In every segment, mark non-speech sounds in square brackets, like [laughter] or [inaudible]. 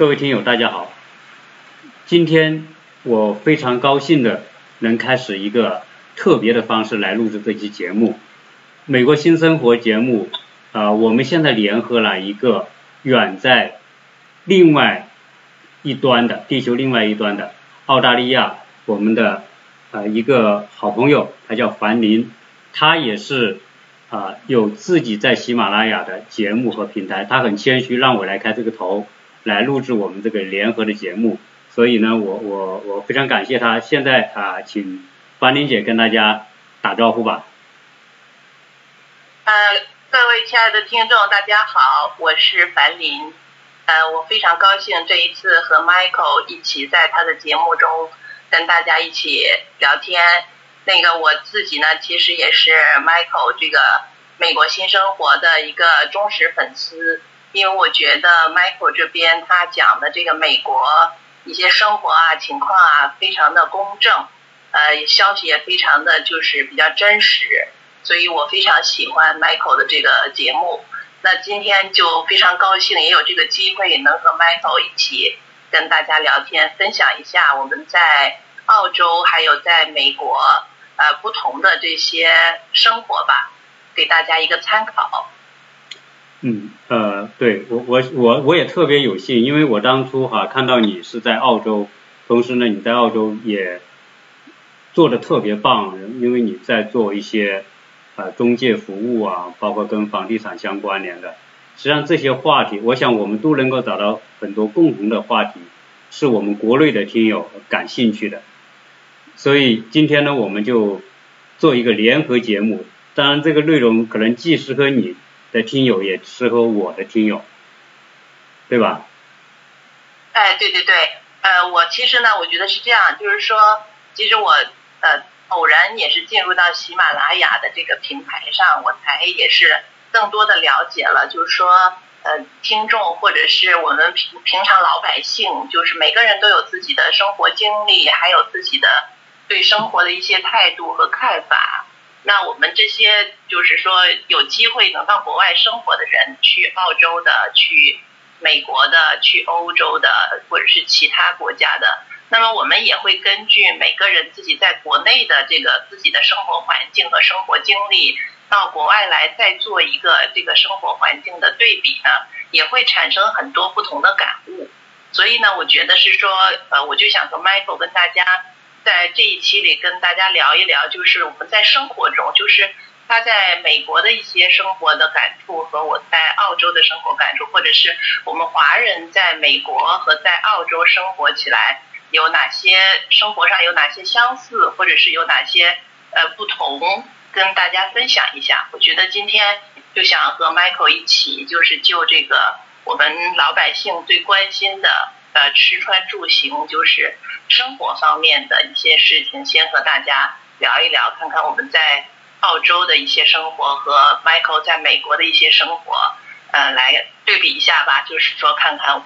各位听友，大家好。今天我非常高兴的能开始一个特别的方式来录制这期节目。美国新生活节目啊，我们现在联合了一个远在另外一端的地球另外一端的澳大利亚，我们的啊一个好朋友，他叫樊林，他也是啊有自己在喜马拉雅的节目和平台，他很谦虚让我来开这个头。来录制我们这个联合的节目，所以呢，我我我非常感谢他。现在啊，请樊玲姐跟大家打招呼吧。呃，各位亲爱的听众，大家好，我是樊林。呃，我非常高兴这一次和 Michael 一起在他的节目中跟大家一起聊天。那个我自己呢，其实也是 Michael 这个美国新生活的一个忠实粉丝。因为我觉得 Michael 这边他讲的这个美国一些生活啊情况啊非常的公正，呃，消息也非常的就是比较真实，所以我非常喜欢 Michael 的这个节目。那今天就非常高兴也有这个机会能和 Michael 一起跟大家聊天，分享一下我们在澳洲还有在美国呃不同的这些生活吧，给大家一个参考。嗯，呃，对我我我我也特别有幸，因为我当初哈看到你是在澳洲，同时呢你在澳洲也做的特别棒，因为你在做一些呃中介服务啊，包括跟房地产相关联的，实际上这些话题，我想我们都能够找到很多共同的话题，是我们国内的听友感兴趣的，所以今天呢我们就做一个联合节目，当然这个内容可能既适合你。的听友也适合我的听友，对吧？哎，对对对，呃，我其实呢，我觉得是这样，就是说，其实我呃偶然也是进入到喜马拉雅的这个平台上，我才也是更多的了解了，就是说，呃，听众或者是我们平平常老百姓，就是每个人都有自己的生活经历，还有自己的对生活的一些态度和看法。那我们这些就是说有机会能到国外生活的人，去澳洲的、去美国的、去欧洲的，或者是其他国家的，那么我们也会根据每个人自己在国内的这个自己的生活环境和生活经历，到国外来再做一个这个生活环境的对比呢，也会产生很多不同的感悟。所以呢，我觉得是说，呃，我就想和 Michael 跟大家。在这一期里跟大家聊一聊，就是我们在生活中，就是他在美国的一些生活的感触和我在澳洲的生活感触，或者是我们华人在美国和在澳洲生活起来有哪些生活上有哪些相似，或者是有哪些呃不同，跟大家分享一下。我觉得今天就想和 Michael 一起，就是就这个我们老百姓最关心的呃吃穿住行，就是。生活方面的一些事情，先和大家聊一聊，看看我们在澳洲的一些生活和 Michael 在美国的一些生活，呃，来对比一下吧。就是说，看看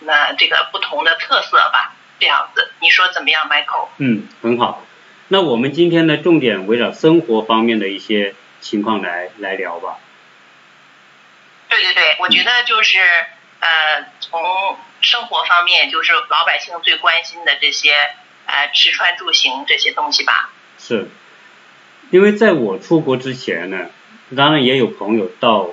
那这个不同的特色吧，这样子，你说怎么样，Michael？嗯，很好。那我们今天呢，重点围绕生活方面的一些情况来来聊吧。对对对，我觉得就是呃，从生活方面就是老百姓最关心的这些，呃，吃穿住行这些东西吧。是，因为在我出国之前呢，当然也有朋友到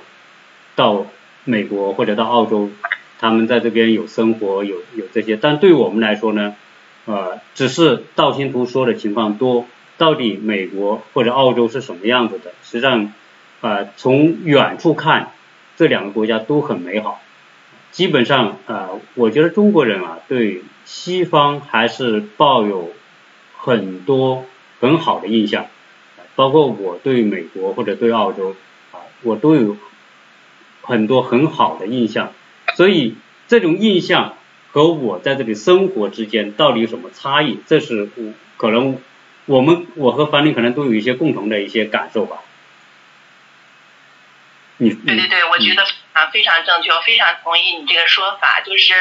到美国或者到澳洲，他们在这边有生活有有这些，但对我们来说呢，呃，只是道听途说的情况多。到底美国或者澳洲是什么样子的？实际上，呃，从远处看，这两个国家都很美好。基本上啊，我觉得中国人啊对西方还是抱有很多很好的印象，包括我对美国或者对澳洲啊，我都有很多很好的印象。所以这种印象和我在这里生活之间到底有什么差异？这是可能我们我和樊林可能都有一些共同的一些感受吧。你对对对，我觉得。啊，非常正确，我非常同意你这个说法。就是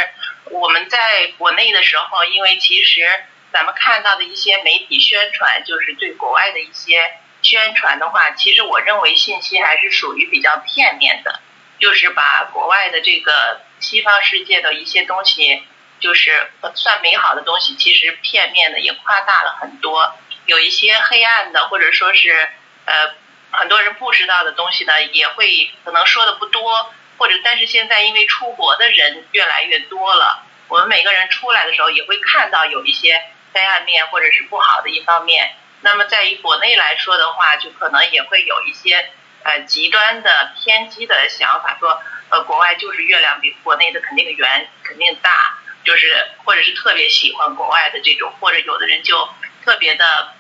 我们在国内的时候，因为其实咱们看到的一些媒体宣传，就是对国外的一些宣传的话，其实我认为信息还是属于比较片面的，就是把国外的这个西方世界的一些东西，就是算美好的东西，其实片面的也夸大了很多。有一些黑暗的，或者说是呃很多人不知道的东西呢，也会可能说的不多，或者但是现在因为出国的人越来越多了，我们每个人出来的时候也会看到有一些黑暗面或者是不好的一方面。那么在于国内来说的话，就可能也会有一些呃极端的偏激的想法，说呃国外就是月亮比国内的肯定圆肯定大，就是或者是特别喜欢国外的这种，或者有的人就。特别的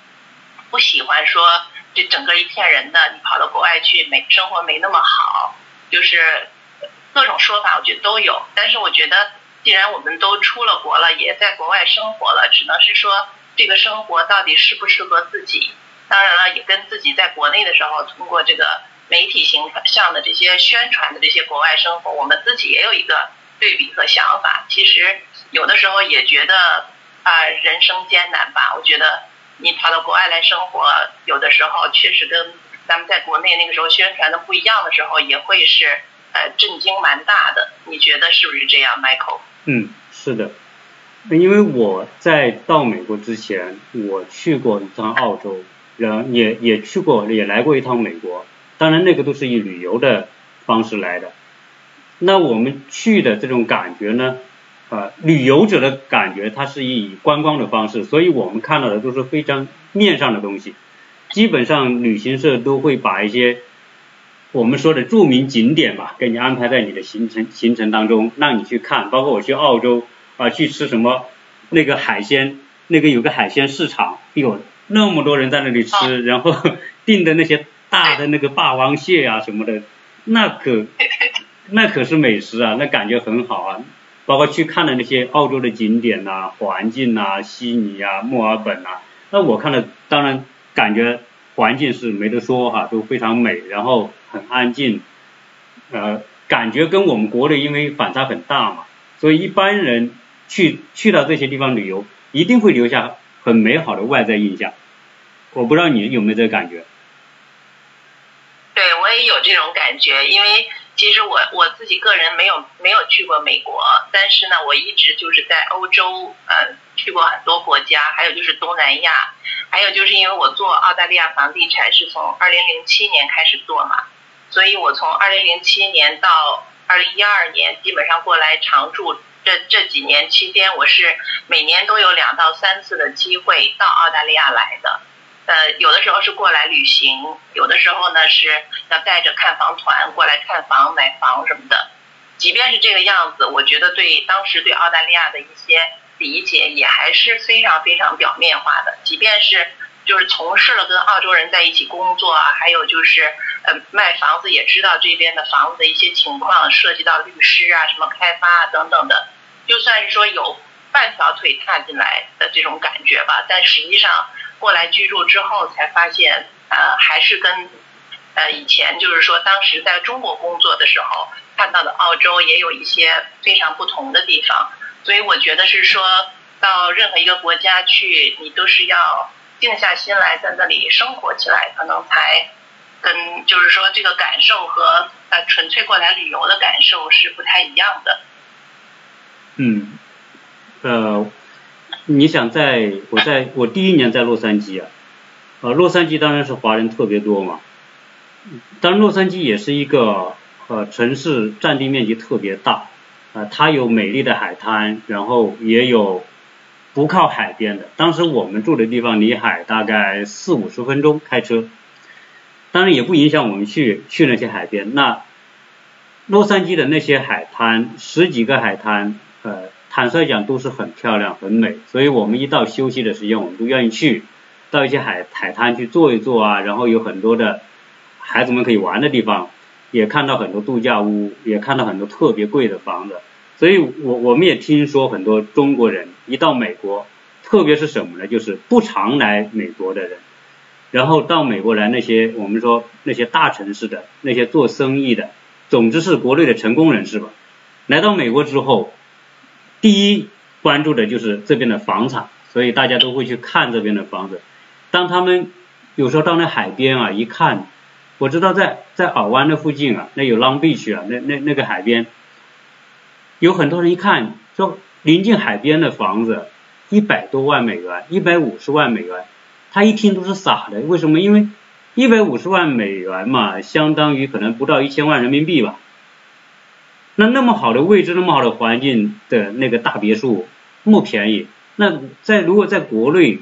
不喜欢说这整个一片人的，你跑到国外去没生活没那么好，就是各种说法，我觉得都有。但是我觉得，既然我们都出了国了，也在国外生活了，只能是说这个生活到底适不适合自己。当然了，也跟自己在国内的时候通过这个媒体形象的这些宣传的这些国外生活，我们自己也有一个对比和想法。其实有的时候也觉得。啊，人生艰难吧？我觉得你跑到国外来生活，有的时候确实跟咱们在国内那个时候宣传的不一样的时候，也会是呃震惊蛮大的。你觉得是不是这样，Michael？嗯，是的，因为我在到美国之前，我去过一趟澳洲，然后也也去过，也来过一趟美国。当然，那个都是以旅游的方式来的。那我们去的这种感觉呢？呃，旅游者的感觉，它是以观光的方式，所以我们看到的都是非常面上的东西。基本上旅行社都会把一些我们说的著名景点吧，给你安排在你的行程行程当中，让你去看。包括我去澳洲啊，去吃什么那个海鲜，那个有个海鲜市场，有那么多人在那里吃，然后 [laughs] 订的那些大的那个霸王蟹啊什么的，那可那可是美食啊，那感觉很好啊。包括去看的那些澳洲的景点呐、环境呐、悉尼啊、墨尔本呐，那我看了，当然感觉环境是没得说哈，都非常美，然后很安静，呃，感觉跟我们国内因为反差很大嘛，所以一般人去去到这些地方旅游，一定会留下很美好的外在印象。我不知道你有没有这个感觉？对，我也有这种感觉，因为。其实我我自己个人没有没有去过美国，但是呢，我一直就是在欧洲，呃，去过很多国家，还有就是东南亚，还有就是因为我做澳大利亚房地产是从二零零七年开始做嘛，所以我从二零零七年到二零一二年，基本上过来常住，这这几年期间，我是每年都有两到三次的机会到澳大利亚来的。呃，有的时候是过来旅行，有的时候呢是要带着看房团过来看房、买房什么的。即便是这个样子，我觉得对当时对澳大利亚的一些理解也还是非常非常表面化的。即便是就是从事了跟澳洲人在一起工作啊，还有就是呃卖房子也知道这边的房子的一些情况，涉及到律师啊、什么开发啊等等的，就算是说有半条腿踏进来的这种感觉吧，但实际上。过来居住之后才发现，呃，还是跟呃以前就是说当时在中国工作的时候看到的澳洲也有一些非常不同的地方，所以我觉得是说到任何一个国家去，你都是要静下心来在那里生活起来，可能才跟就是说这个感受和呃纯粹过来旅游的感受是不太一样的。嗯，呃。你想在我在我第一年在洛杉矶啊，呃，洛杉矶当然是华人特别多嘛，但洛杉矶也是一个呃城市，占地面积特别大，呃，它有美丽的海滩，然后也有不靠海边的。当时我们住的地方离海大概四五十分钟开车，当然也不影响我们去去那些海边。那洛杉矶的那些海滩，十几个海滩，呃。坦率讲都是很漂亮很美，所以我们一到休息的时间，我们都愿意去到一些海海滩去坐一坐啊，然后有很多的孩子们可以玩的地方，也看到很多度假屋，也看到很多特别贵的房子，所以我我们也听说很多中国人一到美国，特别是什么呢？就是不常来美国的人，然后到美国来那些我们说那些大城市的那些做生意的，总之是国内的成功人士吧，来到美国之后。第一关注的就是这边的房产，所以大家都会去看这边的房子。当他们有时候到那海边啊，一看，我知道在在尔湾那附近啊，那有 Long Beach 啊，那那那个海边，有很多人一看说临近海边的房子一百多万美元，一百五十万美元，他一听都是傻的。为什么？因为一百五十万美元嘛，相当于可能不到一千万人民币吧。那那么好的位置，那么好的环境的那个大别墅，那么便宜。那在如果在国内，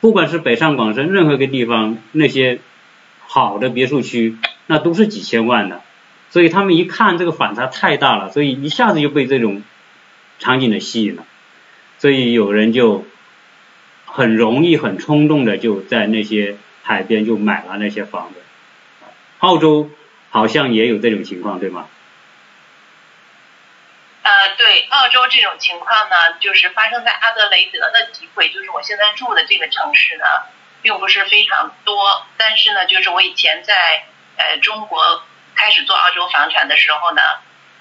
不管是北上广深任何一个地方，那些好的别墅区，那都是几千万的。所以他们一看这个反差太大了，所以一下子就被这种场景的吸引了。所以有人就很容易、很冲动的就在那些海边就买了那些房子。澳洲好像也有这种情况，对吗？呃，对，澳洲这种情况呢，就是发生在阿德雷德的机会，就是我现在住的这个城市呢，并不是非常多。但是呢，就是我以前在呃中国开始做澳洲房产的时候呢，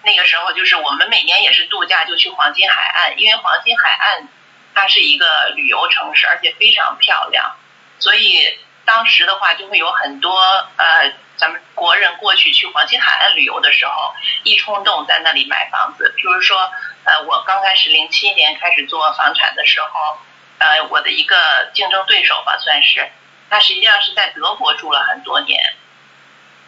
那个时候就是我们每年也是度假，就去黄金海岸，因为黄金海岸它是一个旅游城市，而且非常漂亮，所以当时的话就会有很多呃。咱们国人过去去黄金海岸旅游的时候，一冲动在那里买房子。比如说，呃，我刚开始零七年开始做房产的时候，呃，我的一个竞争对手吧，算是，他实际上是在德国住了很多年，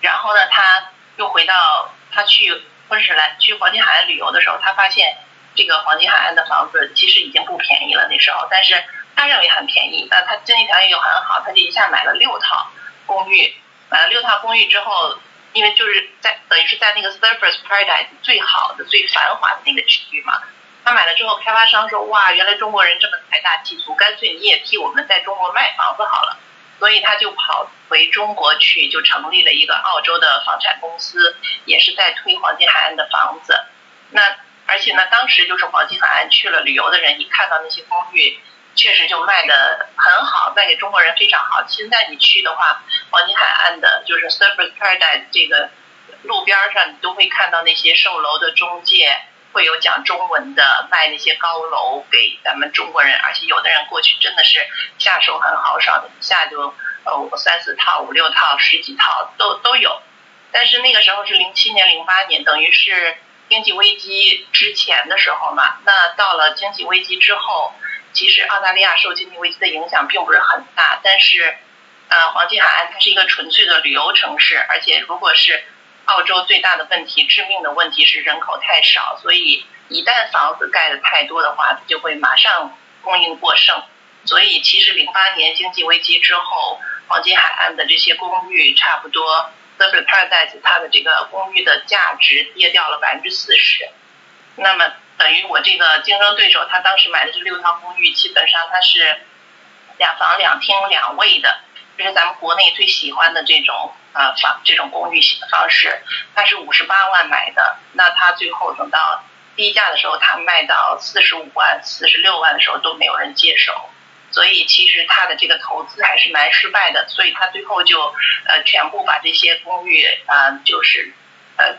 然后呢，他又回到他去昆士兰去黄金海岸旅游的时候，他发现这个黄金海岸的房子其实已经不便宜了那时候，但是他认为很便宜，那他经济条件又很好，他就一下买了六套公寓。买了六套公寓之后，因为就是在等于是在那个 Surfers Paradise 最好的、最繁华的那个区域嘛。他买了之后，开发商说：“哇，原来中国人这么财大气粗，干脆你也替我们在中国卖房子好了。”所以他就跑回中国去，就成立了一个澳洲的房产公司，也是在推黄金海岸的房子。那而且呢，当时就是黄金海岸去了旅游的人，一看到那些公寓。确实就卖的很好，卖给中国人非常好。现在你去的话，黄金海岸的就是 Surfers Paradise 这个路边上，你都会看到那些售楼的中介会有讲中文的卖那些高楼给咱们中国人，而且有的人过去真的是下手很豪爽的，一下就呃三四套、五六套、十几套都都有。但是那个时候是零七年、零八年，等于是经济危机之前的时候嘛。那到了经济危机之后。其实澳大利亚受经济危机的影响并不是很大，但是，呃，黄金海岸它是一个纯粹的旅游城市，而且如果是澳洲最大的问题、致命的问题是人口太少，所以一旦房子盖的太多的话，它就会马上供应过剩。所以其实零八年经济危机之后，黄金海岸的这些公寓差不多 t h e Paradise 它的这个公寓的价值跌掉了百分之四十。那么。等于我这个竞争对手，他当时买的这六套公寓，基本上它是两房两厅两卫的，这是咱们国内最喜欢的这种啊房这种公寓型的方式。他是五十八万买的，那他最后等到低价的时候，他卖到四十五万、四十六万的时候都没有人接手，所以其实他的这个投资还是蛮失败的，所以他最后就呃全部把这些公寓啊就是呃。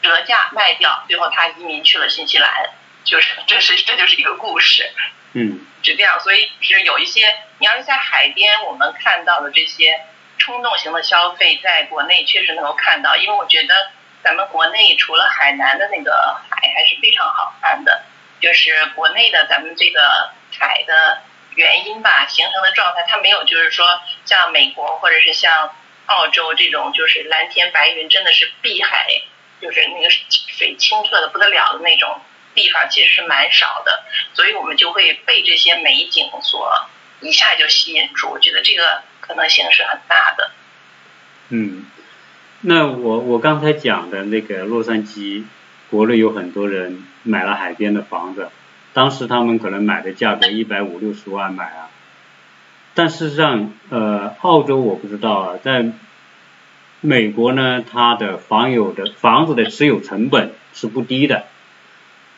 折价卖掉，最后他移民去了新西兰，就是这是这就是一个故事，嗯，是这样，所以是有一些，你要是在海边，我们看到的这些冲动型的消费，在国内确实能够看到，因为我觉得咱们国内除了海南的那个海还是非常好看的，就是国内的咱们这个海的原因吧，形成的状态，它没有就是说像美国或者是像澳洲这种就是蓝天白云，真的是碧海。就是那个水清澈的不得了的那种地方，其实是蛮少的，所以我们就会被这些美景所一下就吸引住。我觉得这个可能性是很大的。嗯，那我我刚才讲的那个洛杉矶，国内有很多人买了海边的房子，当时他们可能买的价格一百五六十万买啊，但事实上，呃，澳洲我不知道啊，在。美国呢，它的房有的房子的持有成本是不低的，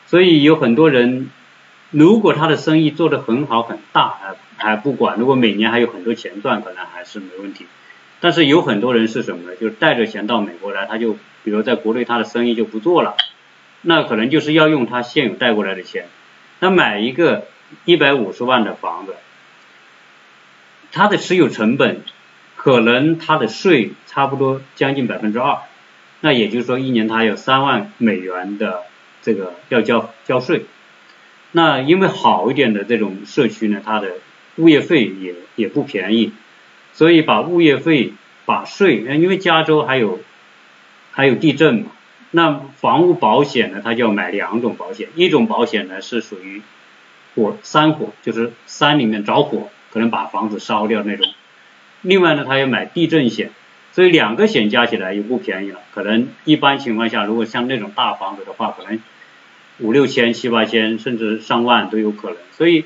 所以有很多人，如果他的生意做得很好很大，还还不管，如果每年还有很多钱赚，可能还是没问题。但是有很多人是什么呢？就是带着钱到美国来，他就比如在国内他的生意就不做了，那可能就是要用他现有带过来的钱，那买一个一百五十万的房子，他的持有成本。可能他的税差不多将近百分之二，那也就是说一年他有三万美元的这个要交交税。那因为好一点的这种社区呢，它的物业费也也不便宜，所以把物业费、把税，因为加州还有还有地震嘛，那房屋保险呢，它就要买两种保险，一种保险呢是属于火山火，就是山里面着火，可能把房子烧掉那种。另外呢，他要买地震险，所以两个险加起来也不便宜了。可能一般情况下，如果像那种大房子的话，可能五六千、七八千，甚至上万都有可能。所以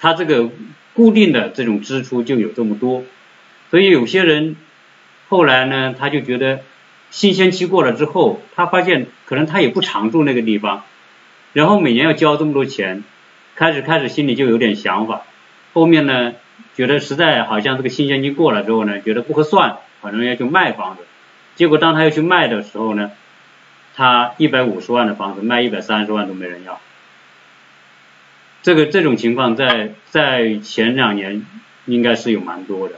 他这个固定的这种支出就有这么多。所以有些人后来呢，他就觉得新鲜期过了之后，他发现可能他也不常住那个地方，然后每年要交这么多钱，开始开始心里就有点想法。后面呢？觉得实在好像这个新鲜期过了之后呢，觉得不合算，可能要去卖房子。结果当他要去卖的时候呢，他一百五十万的房子卖一百三十万都没人要。这个这种情况在在前两年应该是有蛮多的。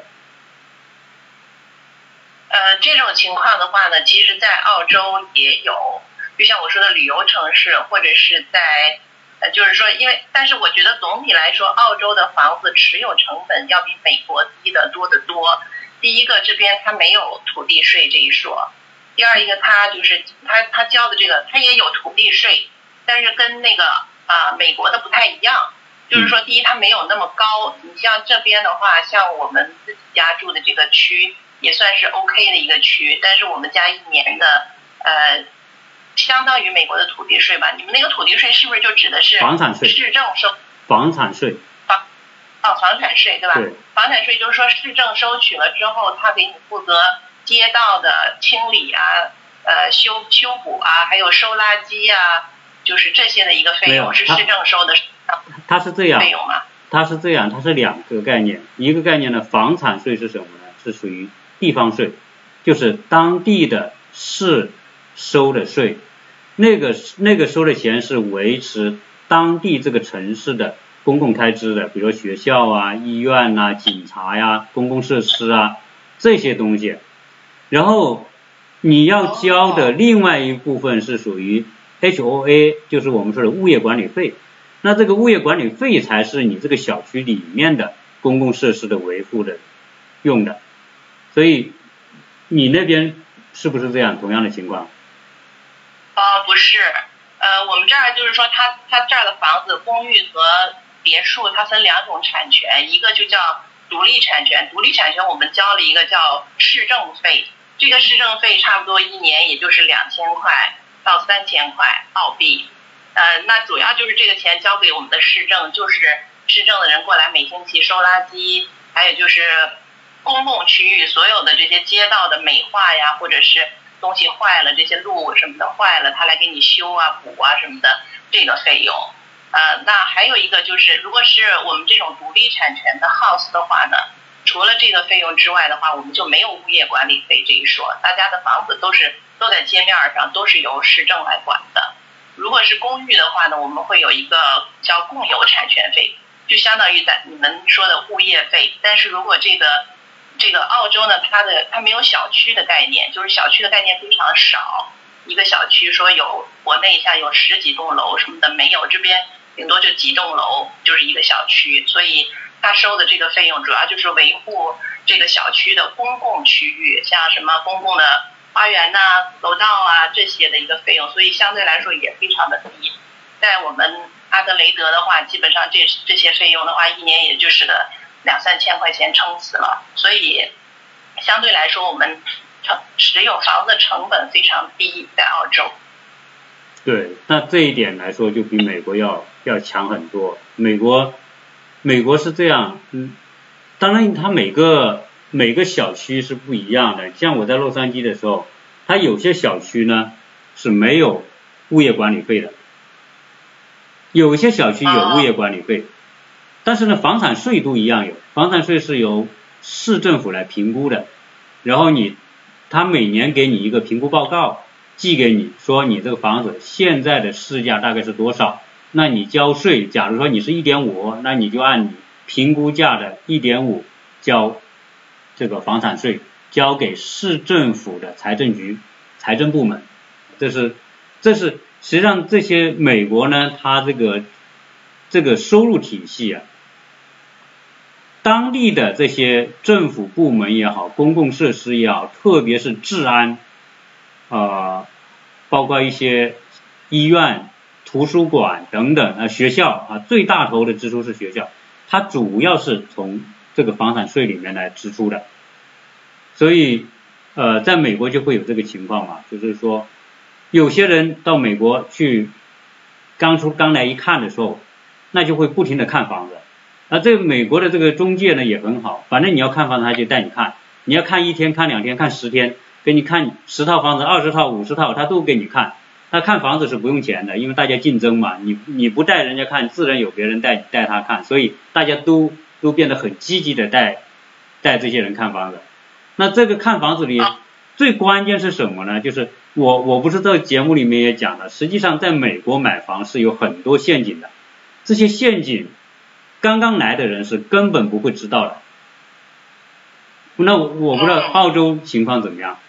呃，这种情况的话呢，其实在澳洲也有，就像我说的旅游城市或者是在。呃，就是说，因为，但是我觉得总体来说，澳洲的房子持有成本要比美国低得多得多。第一个，这边它没有土地税这一说；第二一个，它就是它它交的这个，它也有土地税，但是跟那个啊美国的不太一样。就是说，第一，它没有那么高。你像这边的话，像我们自己家住的这个区，也算是 OK 的一个区，但是我们家一年的呃。相当于美国的土地税吧？你们那个土地税是不是就指的是房产税？市政收房产税。房哦，房产税对吧？对。房产税就是说市政收取了之后，他给你负责街道的清理啊、呃修修补啊，还有收垃圾啊，就是这些的一个费用是市政收的。它是这样。费用吗？它是这样，它是两个概念。一个概念呢，房产税是什么呢？是属于地方税，就是当地的市收的税。那个那个收的钱是维持当地这个城市的公共开支的，比如学校啊、医院呐、警察呀、公共设施啊这些东西。然后你要交的另外一部分是属于 HOA，就是我们说的物业管理费。那这个物业管理费才是你这个小区里面的公共设施的维护的用的。所以你那边是不是这样同样的情况？呃，不是，呃，我们这儿就是说，他他这儿的房子、公寓和别墅，它分两种产权，一个就叫独立产权，独立产权我们交了一个叫市政费，这个市政费差不多一年也就是两千块到三千块澳币，呃，那主要就是这个钱交给我们的市政，就是市政的人过来每星期收垃圾，还有就是公共区域所有的这些街道的美化呀，或者是。东西坏了，这些路什么的坏了，他来给你修啊、补啊什么的，这个费用。呃，那还有一个就是，如果是我们这种独立产权的 house 的话呢，除了这个费用之外的话，我们就没有物业管理费这一说。大家的房子都是都在街面上，都是由市政来管的。如果是公寓的话呢，我们会有一个叫共有产权费，就相当于在你们说的物业费。但是如果这个这个澳洲呢，它的它没有小区的概念，就是小区的概念非常少。一个小区说有国内像有十几栋楼什么的没有，这边顶多就几栋楼就是一个小区，所以他收的这个费用主要就是维护这个小区的公共区域，像什么公共的花园呐、楼道啊这些的一个费用，所以相对来说也非常的低。在我们阿德雷德的话，基本上这这些费用的话，一年也就是个。两三千块钱撑死了，所以相对来说，我们成持有房子成本非常低，在澳洲。对，那这一点来说，就比美国要要强很多。美国，美国是这样，嗯，当然它每个每个小区是不一样的。像我在洛杉矶的时候，它有些小区呢是没有物业管理费的，有些小区有物业管理费。但是呢，房产税都一样有，房产税是由市政府来评估的，然后你，他每年给你一个评估报告，寄给你，说你这个房子现在的市价大概是多少，那你交税，假如说你是一点五，那你就按你评估价的一点五交这个房产税，交给市政府的财政局财政部门，这是这是实际上这些美国呢，它这个这个收入体系啊，当地的这些政府部门也好，公共设施也好，特别是治安，呃，包括一些医院、图书馆等等啊，学校啊，最大头的支出是学校，它主要是从这个房产税里面来支出的，所以呃，在美国就会有这个情况嘛，就是说。有些人到美国去，刚出刚来一看的时候，那就会不停的看房子。那这个美国的这个中介呢也很好，反正你要看房子他就带你看，你要看一天、看两天、看十天，给你看十套房子、二十套、五十套，他都给你看。他看房子是不用钱的，因为大家竞争嘛，你你不带人家看，自然有别人带带他看，所以大家都都变得很积极的带带这些人看房子。那这个看房子里最关键是什么呢？就是。我我不是在节目里面也讲了，实际上在美国买房是有很多陷阱的，这些陷阱刚刚来的人是根本不会知道的。那我不知道澳洲情况怎么样。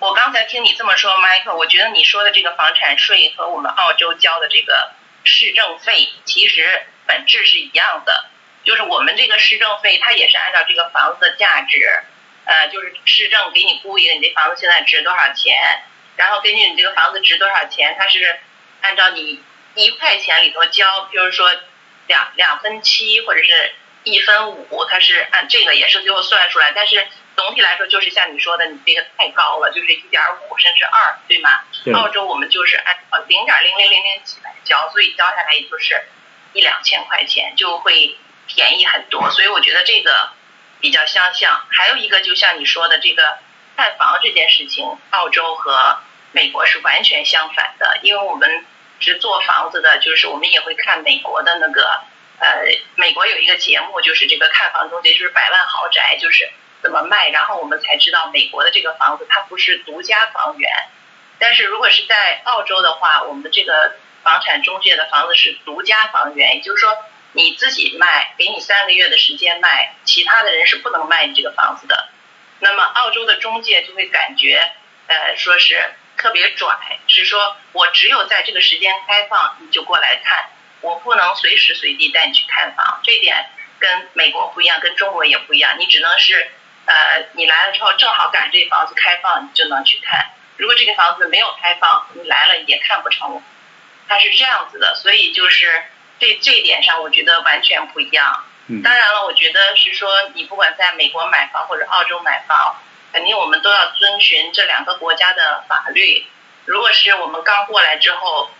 我刚才听你这么说，Michael，我觉得你说的这个房产税和我们澳洲交的这个市政费其实本质是一样的，就是我们这个市政费它也是按照这个房子的价值。呃，就是市政给你估一个，你这房子现在值多少钱，然后根据你这个房子值多少钱，它是按照你一块钱里头交，比如说两两分七或者是一分五，它是按这个也是最后算出来，但是总体来说就是像你说的，你这个太高了，就是一点五甚至二，对吗？澳洲我们就是按零点零零零零几来交，所以交下来也就是一两千块钱，就会便宜很多，所以我觉得这个。比较相像，还有一个就像你说的这个看房这件事情，澳洲和美国是完全相反的，因为我们是做房子的，就是我们也会看美国的那个，呃，美国有一个节目，就是这个看房中介，就是百万豪宅，就是怎么卖，然后我们才知道美国的这个房子它不是独家房源，但是如果是在澳洲的话，我们的这个房产中介的房子是独家房源，也就是说。你自己卖，给你三个月的时间卖，其他的人是不能卖你这个房子的。那么澳洲的中介就会感觉，呃，说是特别拽，是说我只有在这个时间开放，你就过来看，我不能随时随地带你去看房。这一点跟美国不一样，跟中国也不一样。你只能是，呃，你来了之后正好赶这房子开放，你就能去看。如果这个房子没有开放，你来了也看不成。它是这样子的，所以就是。这这一点上，我觉得完全不一样。当然了，我觉得是说，你不管在美国买房或者澳洲买房，肯定我们都要遵循这两个国家的法律。如果是我们刚过来之后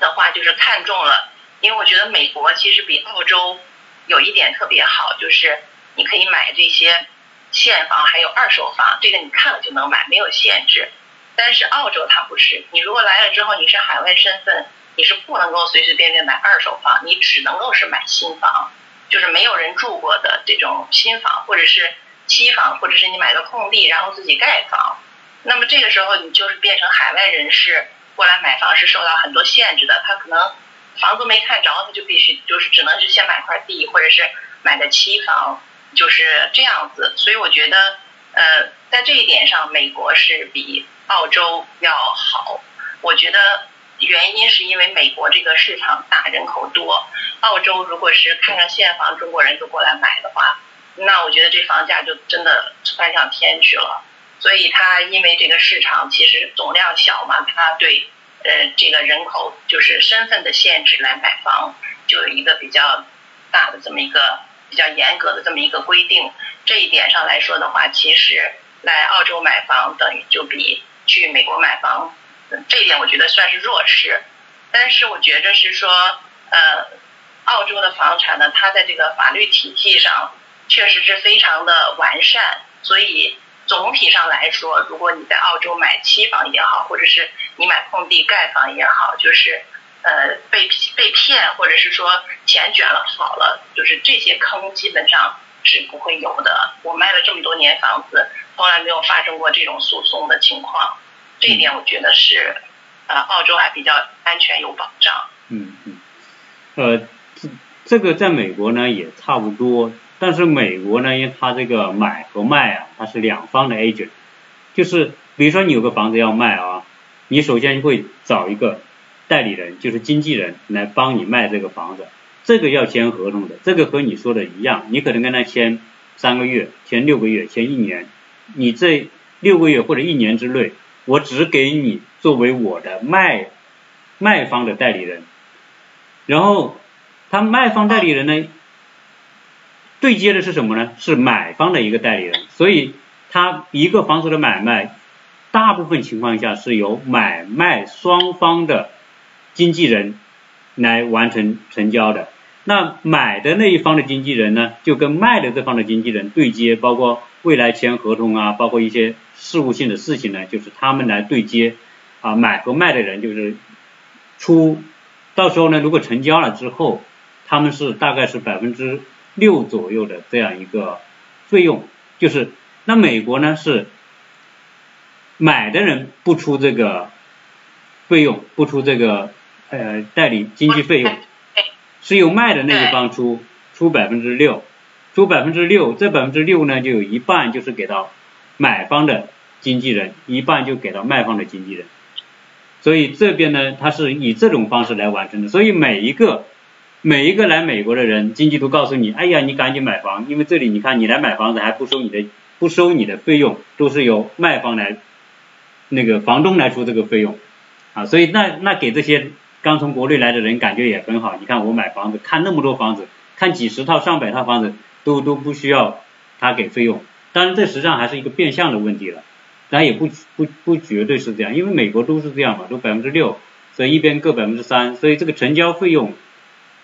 的话，就是看中了，因为我觉得美国其实比澳洲有一点特别好，就是你可以买这些现房还有二手房，这个你看了就能买，没有限制。但是澳洲它不是，你如果来了之后你是海外身份。你是不能够随随便便买二手房，你只能够是买新房，就是没有人住过的这种新房，或者是期房，或者是你买个空地然后自己盖房。那么这个时候你就是变成海外人士过来买房是受到很多限制的，他可能房子没看着，他就必须就是只能是先买块地，或者是买个期房，就是这样子。所以我觉得，呃，在这一点上，美国是比澳洲要好。我觉得。原因是因为美国这个市场大，人口多。澳洲如果是看上现房，中国人都过来买的话，那我觉得这房价就真的翻上天去了。所以它因为这个市场其实总量小嘛，它对呃这个人口就是身份的限制来买房，就有一个比较大的这么一个比较严格的这么一个规定。这一点上来说的话，其实来澳洲买房等于就比去美国买房。这一点我觉得算是弱势，但是我觉着是说，呃，澳洲的房产呢，它在这个法律体系上确实是非常的完善，所以总体上来说，如果你在澳洲买期房也好，或者是你买空地盖房也好，就是呃被被骗或者是说钱卷了跑了，就是这些坑基本上是不会有的。我卖了这么多年房子，从来没有发生过这种诉讼的情况。这一点我觉得是，呃，澳洲还比较安全有保障。嗯嗯，呃，这这个在美国呢也差不多，但是美国呢，因为它这个买和卖啊，它是两方的 agent，就是比如说你有个房子要卖啊，你首先会找一个代理人，就是经纪人来帮你卖这个房子，这个要签合同的，这个和你说的一样，你可能跟他签三个月，签六个月，签一年，你这六个月或者一年之内，我只给你作为我的卖卖方的代理人，然后他卖方代理人呢，对接的是什么呢？是买方的一个代理人，所以他一个房子的买卖。大部分情况下是由买卖双方的经纪人来完成成交的。那买的那一方的经纪人呢，就跟卖的这方的经纪人对接，包括未来签合同啊，包括一些事务性的事情呢，就是他们来对接啊。买和卖的人就是出，到时候呢，如果成交了之后，他们是大概是百分之六左右的这样一个费用，就是那美国呢是。买的人不出这个费用，不出这个呃代理经纪费用，是由卖的那一方出出百分之六，出百分之六，这百分之六呢就有一半就是给到买方的经纪人，一半就给到卖方的经纪人，所以这边呢他是以这种方式来完成的，所以每一个每一个来美国的人，经纪都告诉你，哎呀你赶紧买房，因为这里你看你来买房子还不收你的不收你的费用，都是由卖方来。那个房东来出这个费用啊，所以那那给这些刚从国内来的人感觉也很好。你看我买房子，看那么多房子，看几十套、上百套房子，都都不需要他给费用。当然这实际上还是一个变相的问题了，但也不不不绝对是这样，因为美国都是这样嘛，都百分之六，所以一边各百分之三，所以这个成交费用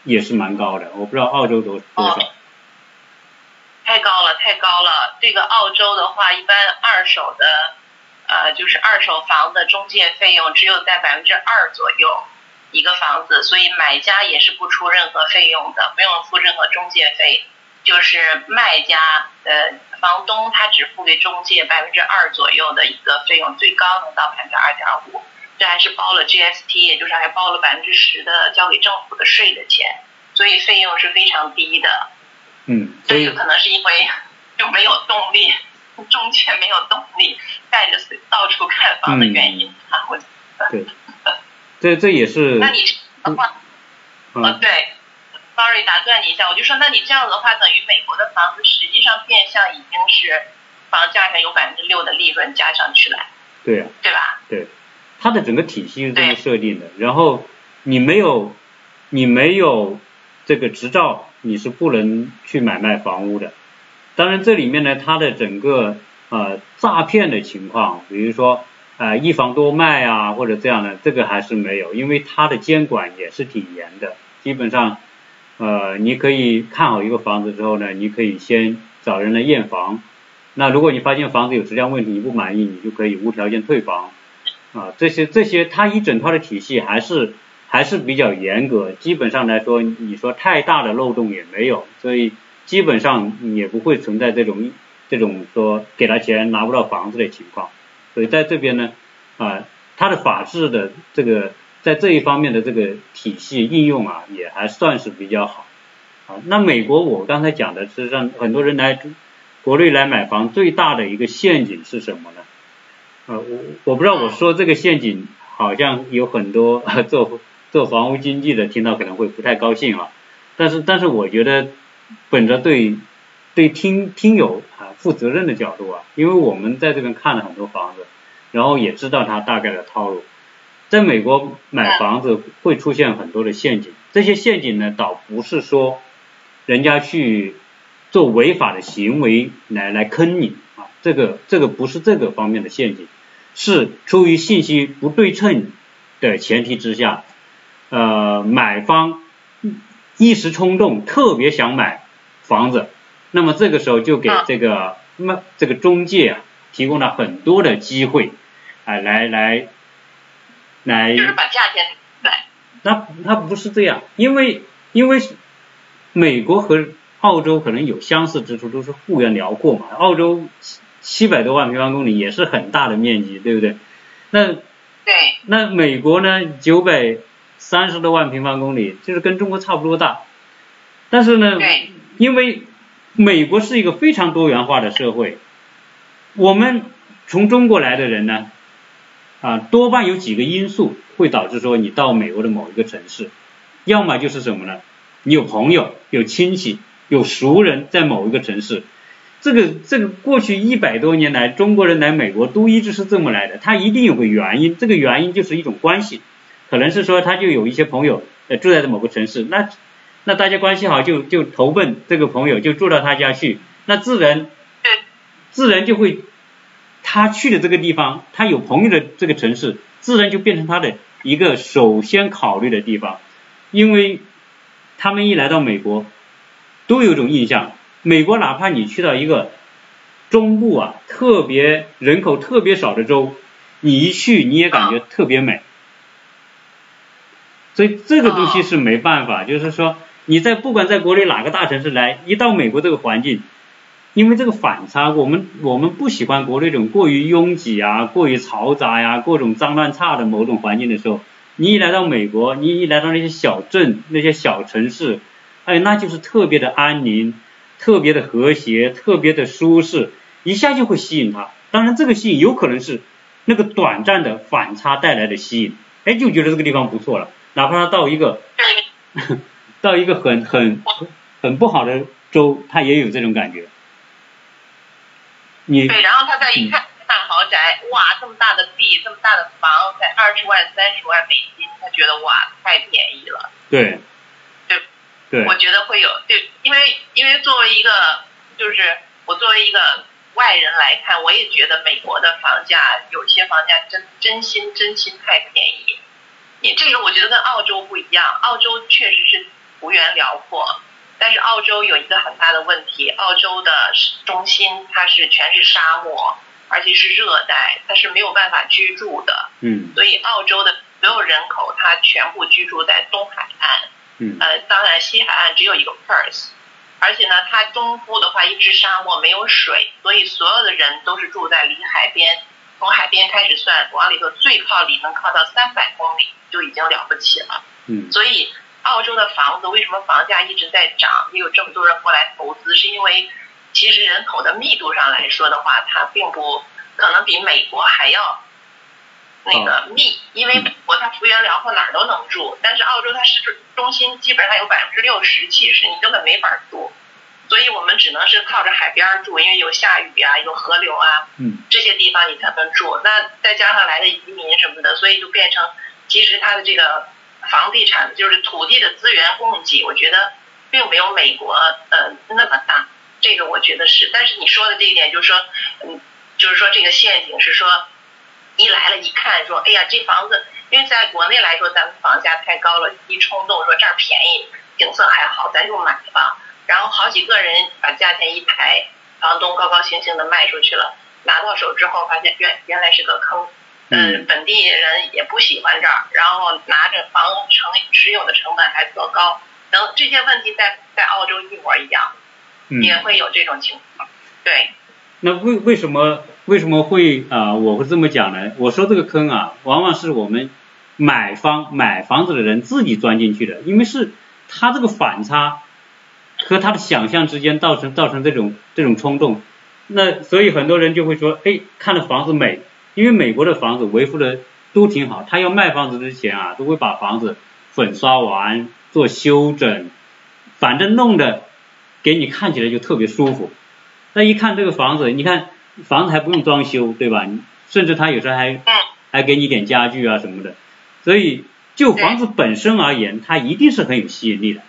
也是蛮高的。我不知道澳洲多多少。太高了，太高了。这个澳洲的话，一般二手的。呃，就是二手房的中介费用只有在百分之二左右一个房子，所以买家也是不出任何费用的，不用付任何中介费，就是卖家的房东他只付给中介百分之二左右的一个费用，最高能到百分之二点五，这还是包了 GST，也就是还包了百分之十的交给政府的税的钱，所以费用是非常低的。嗯，这个可能是因为 [laughs] 就没有动力。中介没有动力带着到处看房的原因啊，我对，这这也是。[laughs] 那你的话，呃，对，sorry，打断你一下，我就说，那你这样的话，等于美国的房子实际上变相已经是房价上有百分之六的利润加上去了。对呀。对吧？对，它的整个体系是这么设定的，然后你没有你没有这个执照，你是不能去买卖房屋的。当然，这里面呢，它的整个呃诈骗的情况，比如说呃一房多卖啊，或者这样的，这个还是没有，因为它的监管也是挺严的。基本上呃你可以看好一个房子之后呢，你可以先找人来验房。那如果你发现房子有质量问题，你不满意，你就可以无条件退房啊。这些这些，它一整套的体系还是还是比较严格。基本上来说，你说太大的漏洞也没有，所以。基本上也不会存在这种这种说给他钱拿不到房子的情况，所以在这边呢，啊，它的法治的这个在这一方面的这个体系应用啊，也还算是比较好。啊，那美国我刚才讲的，实际上很多人来国内来买房最大的一个陷阱是什么呢？呃，我我不知道我说这个陷阱，好像有很多 [laughs] 做做房屋经济的听到可能会不太高兴啊，但是但是我觉得。本着对对听听友啊负责任的角度啊，因为我们在这边看了很多房子，然后也知道它大概的套路，在美国买房子会出现很多的陷阱，这些陷阱呢倒不是说人家去做违法的行为来来坑你啊，这个这个不是这个方面的陷阱，是出于信息不对称的前提之下，呃买方一时冲动特别想买。房子，那么这个时候就给这个卖这个中介啊提供了很多的机会，啊来来来，就是把价钱对。那他不是这样，因为因为美国和澳洲可能有相似之处，都是幅员辽阔嘛。澳洲七七百多万平方公里也是很大的面积，对不对？那对。那美国呢，九百三十多万平方公里，就是跟中国差不多大，但是呢。对。因为美国是一个非常多元化的社会，我们从中国来的人呢，啊，多半有几个因素会导致说你到美国的某一个城市，要么就是什么呢？你有朋友、有亲戚、有熟人在某一个城市，这个这个过去一百多年来，中国人来美国都一直是这么来的，他一定有个原因，这个原因就是一种关系，可能是说他就有一些朋友呃住在某个城市，那那大家关系好就就投奔这个朋友，就住到他家去，那自然自然就会。他去的这个地方，他有朋友的这个城市，自然就变成他的一个首先考虑的地方，因为他们一来到美国，都有种印象，美国哪怕你去到一个中部啊，特别人口特别少的州，你一去你也感觉特别美，所以这个东西是没办法，就是说你在不管在国内哪个大城市来，一到美国这个环境。因为这个反差，我们我们不喜欢国内这种过于拥挤啊、过于嘈杂呀、各种脏乱差的某种环境的时候，你一来到美国，你一来到那些小镇、那些小城市，哎，那就是特别的安宁、特别的和谐、特别的舒适，一下就会吸引他。当然，这个吸引有可能是那个短暂的反差带来的吸引，哎，就觉得这个地方不错了。哪怕他到一个 [laughs] 到一个很很很不好的州，他也有这种感觉。你对，然后他再一看大豪宅，哇，这么大的地，这么大的房，才二十万、三十万美金，他觉得哇，太便宜了。对，对，我觉得会有，对，因为因为作为一个，就是我作为一个外人来看，我也觉得美国的房价有些房价真真心真心太便宜。你这个我觉得跟澳洲不一样，澳洲确实是幅员辽阔。但是澳洲有一个很大的问题，澳洲的中心它是全是沙漠，而且是热带，它是没有办法居住的。嗯。所以澳洲的所有人口，它全部居住在东海岸。嗯。呃，当然西海岸只有一个 Perth，而且呢，它东部的话一直沙漠没有水，所以所有的人都是住在离海边，从海边开始算，往里头最靠里能靠到三百公里就已经了不起了。嗯。所以。澳洲的房子为什么房价一直在涨？也有这么多人过来投资，是因为其实人口的密度上来说的话，它并不可能比美国还要那个密，因为美国它幅员辽阔，哪儿都能住，但是澳洲它市中心基本上有百分之六十七十你根本没法住，所以我们只能是靠着海边住，因为有下雨啊，有河流啊，这些地方你才能住。那再加上来的移民什么的，所以就变成其实它的这个。房地产就是土地的资源供给，我觉得并没有美国呃那么大，这个我觉得是。但是你说的这一点就是说，嗯，就是说这个陷阱是说，一来了，一看说，哎呀，这房子，因为在国内来说，咱们房价太高了，一冲动说这儿便宜，景色还好，咱就买吧。然后好几个人把价钱一抬，房东高高兴兴的卖出去了，拿到手之后发现原原来是个坑。嗯，本地人也不喜欢这儿，然后拿着房成持有的成本还特高，等这些问题在在澳洲一模一样，也会有这种情况。对。那为为什么为什么会啊？我会这么讲呢？我说这个坑啊，往往是我们买方买房子的人自己钻进去的，因为是他这个反差和他的想象之间造成造成这种这种冲动，那所以很多人就会说，哎，看了房子美。因为美国的房子维护的都挺好，他要卖房子之前啊，都会把房子粉刷完做修整，反正弄得给你看起来就特别舒服。那一看这个房子，你看房子还不用装修，对吧？甚至他有时候还还给你点家具啊什么的。所以就房子本身而言，它一定是很有吸引力的。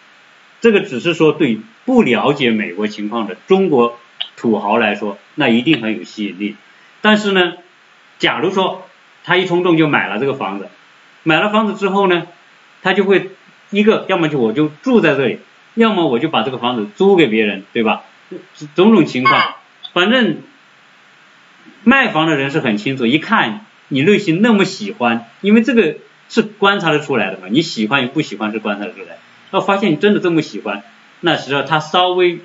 这个只是说对不了解美国情况的中国土豪来说，那一定很有吸引力。但是呢？假如说他一冲动就买了这个房子，买了房子之后呢，他就会一个要么就我就住在这里，要么我就把这个房子租给别人，对吧？种种情况，反正卖房的人是很清楚，一看你内心那么喜欢，因为这个是观察得出来的嘛，你喜欢与不喜欢是观察得出来。要发现你真的这么喜欢，那时候他稍微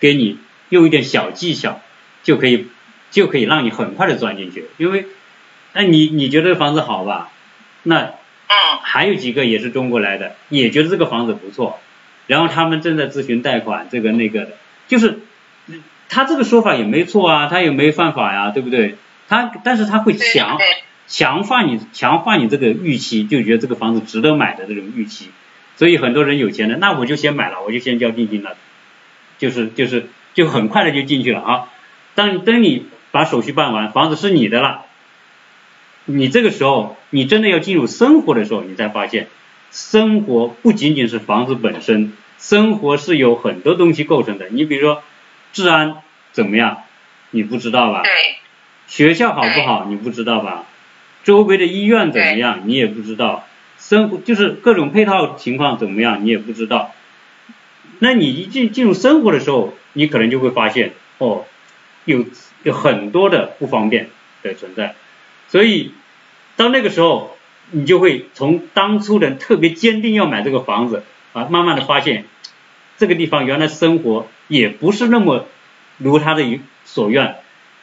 给你用一点小技巧，就可以就可以让你很快的钻进去，因为。那你你觉得房子好吧？那嗯，还有几个也是中国来的，也觉得这个房子不错，然后他们正在咨询贷款，这个那个的，就是他这个说法也没错啊，他也没犯法呀，对不对？他但是他会强，强化你强化你这个预期，就觉得这个房子值得买的这种预期。所以很多人有钱的，那我就先买了，我就先交定金了，就是就是就很快的就进去了啊。当等你把手续办完，房子是你的了，你这个时候你真的要进入生活的时候，你才发现，生活不仅仅是房子本身，生活是有很多东西构成的。你比如说治安怎么样，你不知道吧？对。学校好不好，你不知道吧？周围的医院怎么样，你也不知道。生活就是各种配套情况怎么样，你也不知道。那你一进进入生活的时候，你可能就会发现，哦，有有很多的不方便的存在。所以到那个时候，你就会从当初的特别坚定要买这个房子啊，慢慢的发现这个地方原来生活也不是那么如他的所愿。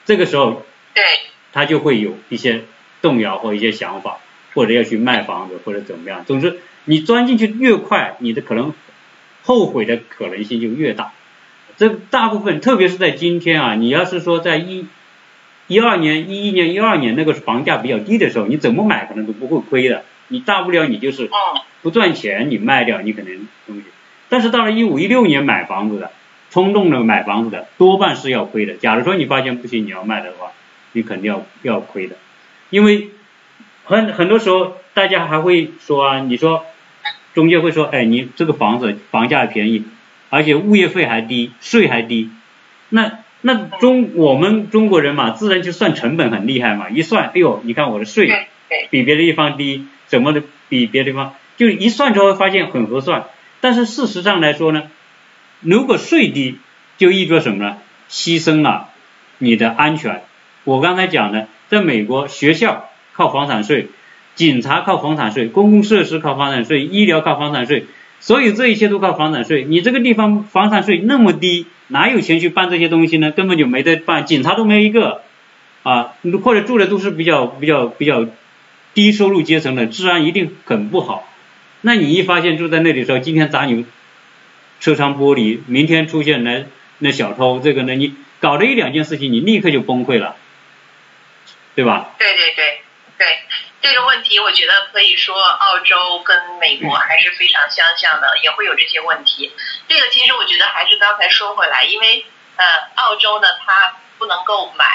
这个时候，对，他就会有一些动摇或一些想法。或者要去卖房子，或者怎么样，总之你钻进去越快，你的可能后悔的可能性就越大。这大部分，特别是在今天啊，你要是说在一一二年、一一年、一二年那个房价比较低的时候，你怎么买可能都不会亏的。你大不了你就是不赚钱，你卖掉你可能东西。但是到了一五一六年买房子的，冲动的买房子的，多半是要亏的。假如说你发现不行，你要卖的话，你肯定要要亏的，因为。很很多时候，大家还会说啊，你说中介会说，哎，你这个房子房价便宜，而且物业费还低，税还低，那那中我们中国人嘛，自然就算成本很厉害嘛，一算，哎呦，你看我的税比别的地方低，怎么的比别的地方，就一算之后发现很合算。但是事实上来说呢，如果税低，就意味着什么呢？牺牲了你的安全。我刚才讲的，在美国学校。靠房产税，警察靠房产税，公共设施靠房产税，医疗靠房产税，所有这一切都靠房产税。你这个地方房产税那么低，哪有钱去办这些东西呢？根本就没得办，警察都没一个啊，或者住的都是比较比较比较低收入阶层的，治安一定很不好。那你一发现住在那里的时候，今天砸你车窗玻璃，明天出现那那小偷，这个呢，你搞了一两件事情，你立刻就崩溃了，对吧？对对对。对这个问题，我觉得可以说澳洲跟美国还是非常相像的，也会有这些问题。这个其实我觉得还是刚才说回来，因为呃，澳洲呢，它不能够买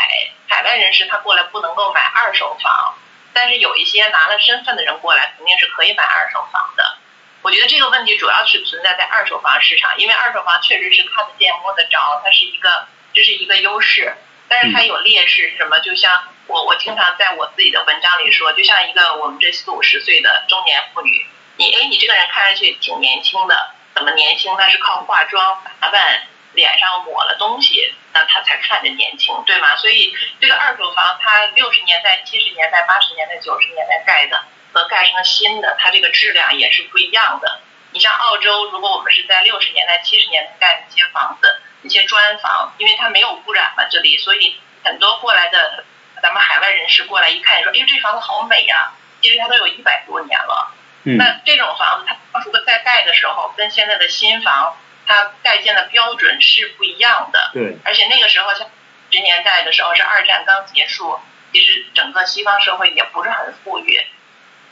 海外人士他过来不能够买二手房，但是有一些拿了身份的人过来肯定是可以买二手房的。我觉得这个问题主要是存在在二手房市场，因为二手房确实是看得见摸得着，它是一个这是一个优势。但是它有劣势什么？就像我我经常在我自己的文章里说，就像一个我们这四五十岁的中年妇女，你哎你这个人看上去挺年轻的，怎么年轻？那是靠化妆打扮，脸上抹了东西，那他才看着年轻，对吗？所以这个二手房，它六十年代、七十年代、八十年代、九十年代盖的和盖成新的，它这个质量也是不一样的。你像澳洲，如果我们是在六十年代、七十年代盖的一些房子。一些砖房，因为它没有污染嘛，这里，所以很多过来的咱们海外人士过来一看，说，哎，这房子好美呀！其实它都有一百多年了。嗯。那这种房子，它当初在盖的时候，跟现在的新房，它盖建的标准是不一样的。对。而且那个时候，像十年代的时候，是二战刚结束，其实整个西方社会也不是很富裕，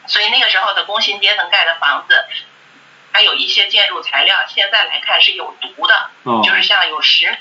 所以那个时候的工薪阶层盖的房子。还有一些建筑材料，现在来看是有毒的，就是像有石，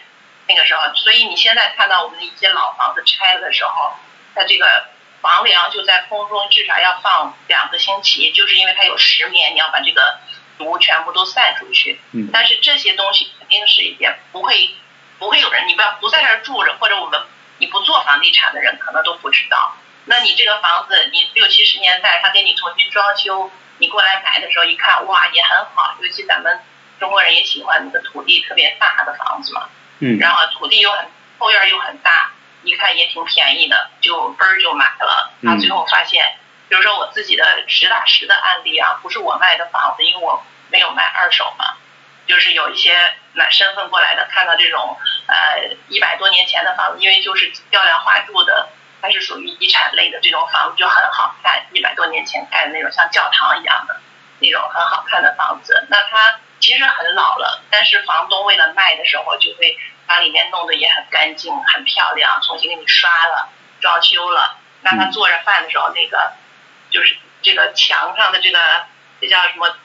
那个时候，所以你现在看到我们的一些老房子拆了的时候，它这个房梁就在空中至少要放两个星期，就是因为它有石棉，你要把这个毒全部都散出去。嗯。但是这些东西肯定是也不会不会有人，你不要不在这儿住着，或者我们你不做房地产的人可能都不知道。那你这个房子，你六七十年代他给你重新装修。你过来买的时候一看，哇，也很好，尤其咱们中国人也喜欢那个土地特别大的房子嘛。嗯。然后土地又很后院又很大，一看也挺便宜的，就嘣儿就买了。他最后发现，比如说我自己的实打实的案例啊，不是我卖的房子，因为我没有卖二手嘛，就是有一些拿身份过来的，看到这种呃一百多年前的房子，因为就是雕梁画柱的。它是属于遗产类的这种房子就很好看，一百多年前盖的那种像教堂一样的那种很好看的房子。那它其实很老了，但是房东为了卖的时候就会把里面弄得也很干净、很漂亮，重新给你刷了、装修了，那他做着饭的时候，那个就是这个墙上的这个这叫什么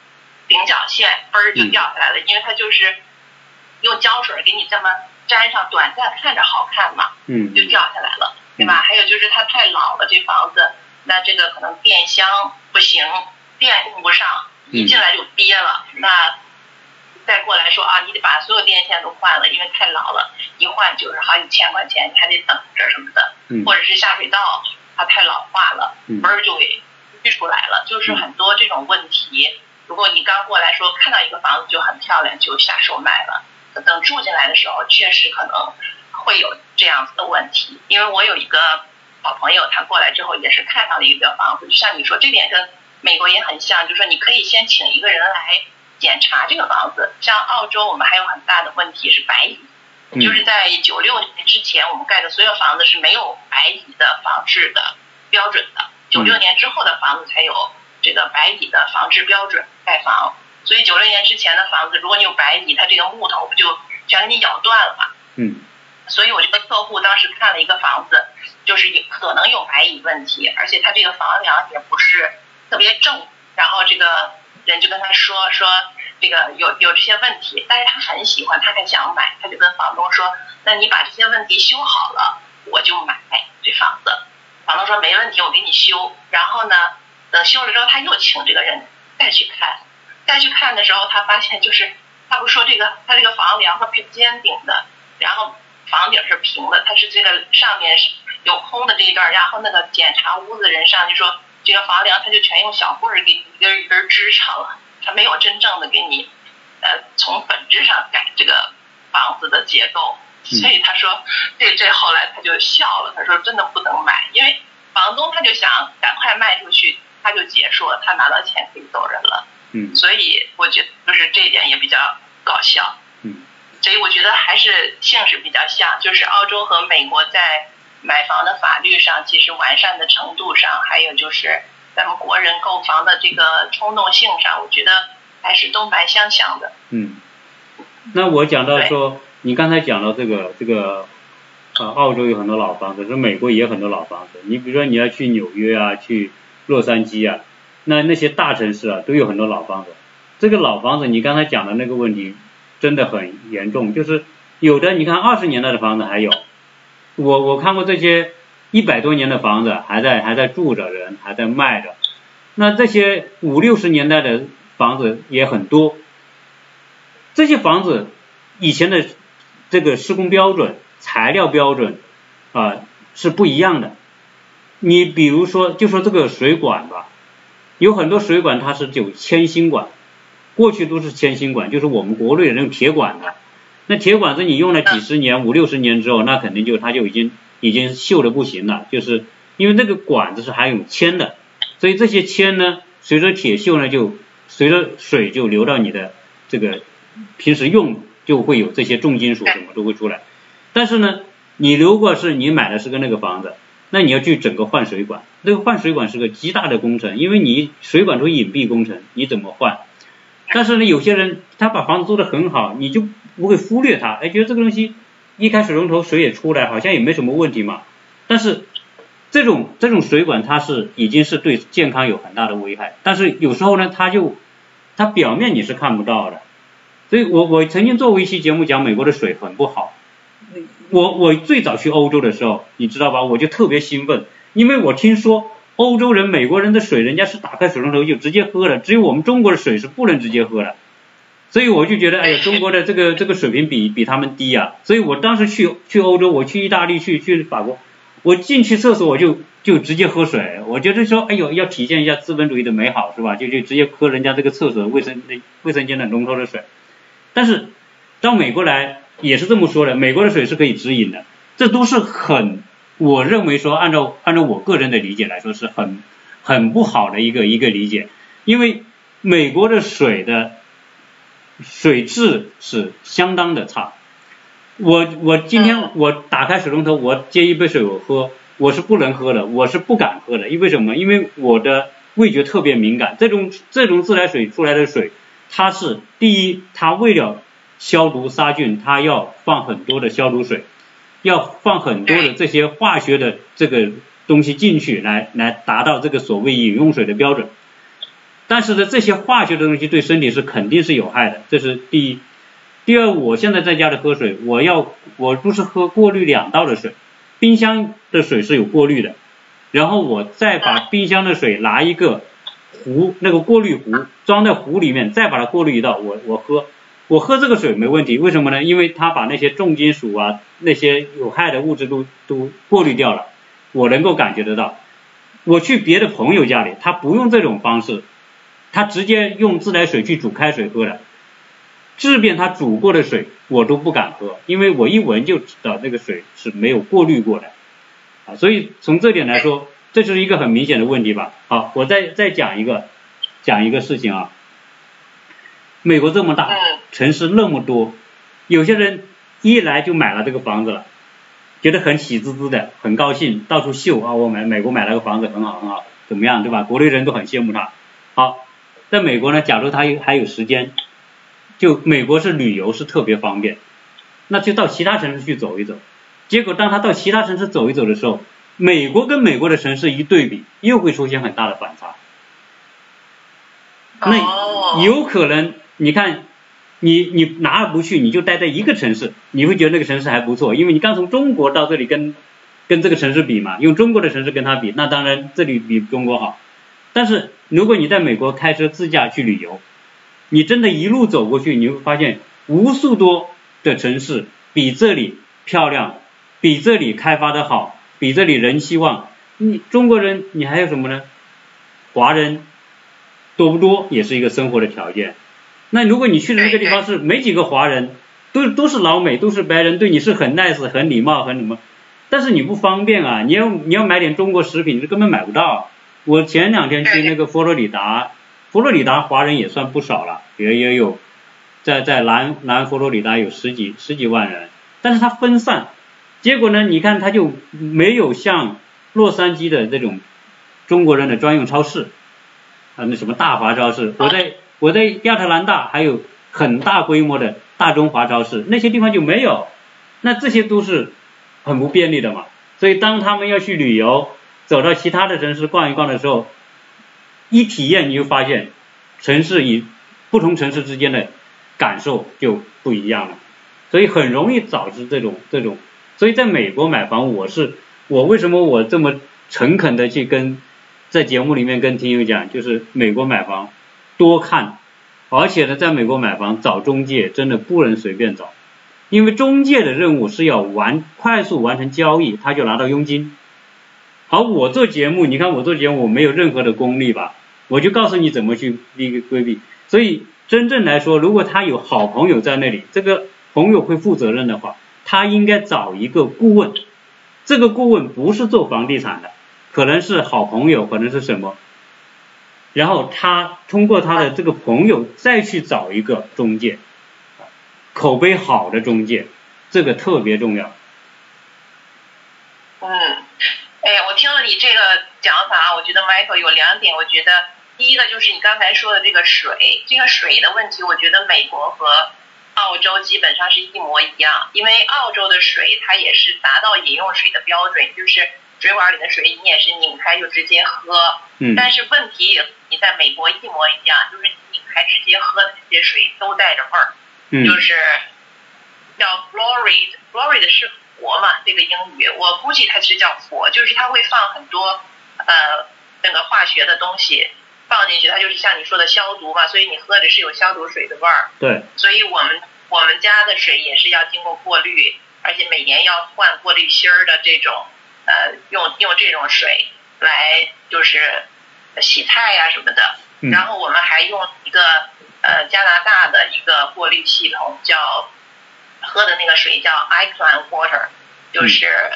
顶角线嘣儿就掉下来了，因为它就是用胶水给你这么粘上，短暂看着好看嘛，嗯。就掉下来了，对吧？还有就是它太老了，这房子，那这个可能电箱不行，电用不上，一进来就憋了，那再过来说啊，你得把所有电线都换了，因为太老了，一换就是好几千块钱，你还得等着什么的，嗯。或者是下水道它太老化了，嗯。嘣儿就给淤出来了，就是很多这种问题。如果你刚过来说看到一个房子就很漂亮，就下手买了，等住进来的时候，确实可能会有这样子的问题。因为我有一个好朋友，他过来之后也是看上了一个房子，就像你说，这点跟美国也很像，就是说你可以先请一个人来检查这个房子。像澳洲，我们还有很大的问题是白蚁，嗯就是在九六年之前，我们盖的所有房子是没有白蚁的防治的标准的，九六年之后的房子才有这个白蚁的防治标准盖房。所以九六年之前的房子，如果你有白蚁，它这个木头不就全给你咬断了吗？嗯所以我这个客户当时看了一个房子，就是有可能有白蚁问题，而且他这个房梁也不是特别正，然后这个人就跟他说说这个有有这些问题，但是他很喜欢，他还想买，他就跟房东说，那你把这些问题修好了，我就买这房子。房东说没问题，我给你修。然后呢，等修了之后，他又请这个人再去看，再去看的时候，他发现就是他不说这个他这个房梁是尖顶的，然后房顶是平的，它是这个上面是有空的这一段，然后那个检查屋子的人上就说这个房梁他就全用小棍儿给一根一根支上了，他没有真正的给你呃从本质上改这个房子的结构，所以他说这这后来他就笑了，他说真的不能买，因为房东他就想赶快卖出去，他就结束了，他拿到钱可以走人了，嗯所以我觉得就是这一点也比较搞笑。嗯所以我觉得还是性质比较像，就是澳洲和美国在买房的法律上，其实完善的程度上，还有就是咱们国人购房的这个冲动性上，我觉得还是都蛮相像的。嗯。那我讲到说，你刚才讲到这个这个，呃，澳洲有很多老房子，说美国也有很多老房子。你比如说你要去纽约啊，去洛杉矶啊，那那些大城市啊都有很多老房子。这个老房子，你刚才讲的那个问题真的很严重，就是有的你看二十年代的房子还有，我我看过这些一百多年的房子还在还在住着人，还在卖着。那这些五六十年代的房子也很多，这些房子以前的这个施工标准、材料标准啊、是不一样的。你比如说，就说这个水管吧，有很多水管它是有铅芯管，过去都是铅芯管，就是我们国内那种铁管的。那铁管子你用了几十年、五六十年之后，那肯定就它就已经已经锈的不行了，就是因为那个管子是含有铅的，所以这些铅呢，随着铁锈呢，就随着水就流到你的这个平时用就会有这些重金属什么都会出来。但是呢，你如果是你买的是个那个房子，那你要去整个换水管，那个换水管是个极大的工程，因为你水管都是隐蔽工程，你怎么换？但是呢，有些人他把房子做得很好，你就不会忽略它，哎，觉得这个东西一开水龙头水也出来，好像也没什么问题嘛。但是这种这种水管它是已经是对健康有很大的危害，但是有时候呢，它就它表面你是看不到的。所以我我曾经做过一期节目讲美国的水很不好，我我最早去欧洲的时候，你知道吧，我就特别兴奋，因为我听说欧洲人、美国人的水，人家是打开水龙头就直接喝的，只有我们中国的水是不能直接喝的。所以我就觉得，哎呀，[laughs] 中国的这个这个水平比比他们低呀、所以我当时去去欧洲，我去意大利，去去法国，我进去厕所我就就直接喝水，我觉得说，哎呦，要体现一下资本主义的美好是吧？就就直接喝人家这个厕所卫生卫生间的龙头的水。但是到美国来也是这么说的，美国的水是可以直饮的，这都是很，我认为说按照按照我个人的理解来说是很很不好的一个一个理解，因为美国的水的水质是相当的差。我我今天我打开水龙头，我接一杯水我喝，我是不能喝的，我是不敢喝的，因为什么？因为我的味觉特别敏感，这种这种自来水出来的水，它是第一，它为了消毒杀菌，它要放很多的消毒水，要放很多的这些化学的这个东西进去，来来达到这个所谓饮用水的标准。但是呢，这些化学的东西对身体是肯定是有害的，这是第一。第二，我现在在家里喝水，我要我不是喝过滤两道的水，冰箱的水是有过滤的，然后我再把冰箱的水拿一个壶，那个过滤壶装在壶里面，再把它过滤一道，我我喝，我喝这个水没问题，为什么呢？因为它把那些重金属啊那些有害的物质都都过滤掉了，我能够感觉得到。我去别的朋友家里，他不用这种方式，他直接用自来水去煮开水喝的。即便他煮过的水，我都不敢喝，因为我一闻就知道那个水是没有过滤过的，啊，所以从这点来说，这就是一个很明显的问题吧。好，我再再讲一个，讲一个事情啊。美国这么大，城市那么多，有些人一来就买了这个房子了，觉得很喜滋滋的，很高兴，到处秀啊，我买美国买了个房子很好很好，怎么样，对吧？国内人都很羡慕他。好，在美国呢，假如他有还有时间。就美国是旅游是特别方便，那就到其他城市去走一走。结果当他到其他城市走一走的时候，美国跟美国的城市一对比，又会出现很大的反差。那有可能，你看，你你哪儿不去，你就待在一个城市，你会觉得那个城市还不错，因为你刚从中国到这里跟跟这个城市比嘛，用中国的城市跟他比，那当然这里比中国好。但是如果你在美国开车自驾去旅游，你真的一路走过去，你会发现无数多的城市比这里漂亮，比这里开发的好，比这里人气旺。你中国人，你还有什么呢？华人多不多也是一个生活的条件。那如果你去的那个地方是没几个华人，都都是老美，都是白人，对你是很 nice、很礼貌、很什么，但是你不方便啊，你要你要买点中国食品，你根本买不到。我前两天去那个佛罗里达。佛罗里达华人也算不少了，也也有在在南南佛罗里达有十几十几万人，但是它分散，结果呢，你看它就没有像洛杉矶的这种中国人的专用超市啊，那什么大华超市，我在我在亚特兰大还有很大规模的大中华超市，那些地方就没有，那这些都是很不便利的嘛，所以当他们要去旅游，走到其他的城市逛一逛的时候。一体验你就发现，城市与不同城市之间的感受就不一样了，所以很容易导致这种这种。所以在美国买房，我是我为什么我这么诚恳的去跟在节目里面跟听友讲，就是美国买房多看，而且呢，在美国买房找中介真的不能随便找，因为中介的任务是要完快速完成交易，他就拿到佣金。好，我做节目，你看我做节目，我没有任何的功力吧？我就告诉你怎么去避规避，所以真正来说，如果他有好朋友在那里，这个朋友会负责任的话，他应该找一个顾问，这个顾问不是做房地产的，可能是好朋友，可能是什么，然后他通过他的这个朋友再去找一个中介，口碑好的中介，这个特别重要。嗯，哎，我听了你这个讲法，我觉得 Michael 有两点，我觉得。第一个就是你刚才说的这个水，这个水的问题，我觉得美国和澳洲基本上是一模一样，因为澳洲的水它也是达到饮用水的标准，就是水管里的水你也是拧开就直接喝。嗯。但是问题你在美国一模一样，就是拧开直接喝的这些水都带着味儿。嗯。就是叫 fluoride，fluoride 是氟嘛？这个英语我估计它是叫氟，就是它会放很多呃那个化学的东西。放进去，它就是像你说的消毒嘛，所以你喝的是有消毒水的味儿。对。所以我们我们家的水也是要经过过滤，而且每年要换过滤芯儿的这种，呃，用用这种水来就是洗菜呀什么的。嗯。然后我们还用一个呃加拿大的一个过滤系统，叫喝的那个水叫 iClan Water，就是